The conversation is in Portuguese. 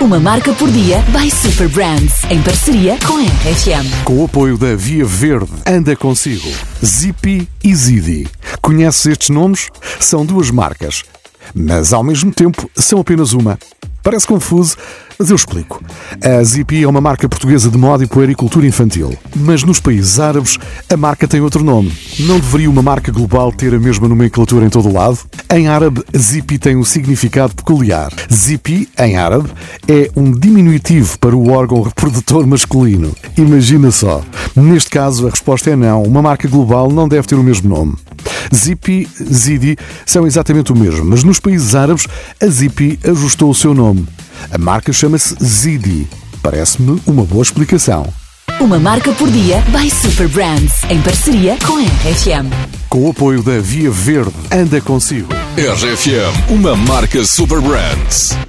Uma marca por dia by Super Brands, em parceria com a RFM. Com o apoio da Via Verde, anda consigo. Zippy e Zidi. Conheces estes nomes? São duas marcas, mas ao mesmo tempo são apenas uma. Parece confuso, mas eu explico. A Zippy é uma marca portuguesa de moda e puericultura infantil. Mas nos países árabes, a marca tem outro nome. Não deveria uma marca global ter a mesma nomenclatura em todo o lado? Em árabe, Zippy tem um significado peculiar. Zippy, em árabe, é um diminutivo para o órgão reprodutor masculino. Imagina só. Neste caso, a resposta é não. Uma marca global não deve ter o mesmo nome. Zippy, Zidi são exatamente o mesmo, mas nos países árabes, a Zippy ajustou o seu nome. A marca chama-se Zidi. Parece-me uma boa explicação. Uma marca por dia by Super Brands, em parceria com a RFM. Com o apoio da Via Verde, anda consigo. RFM, uma marca Super Brands.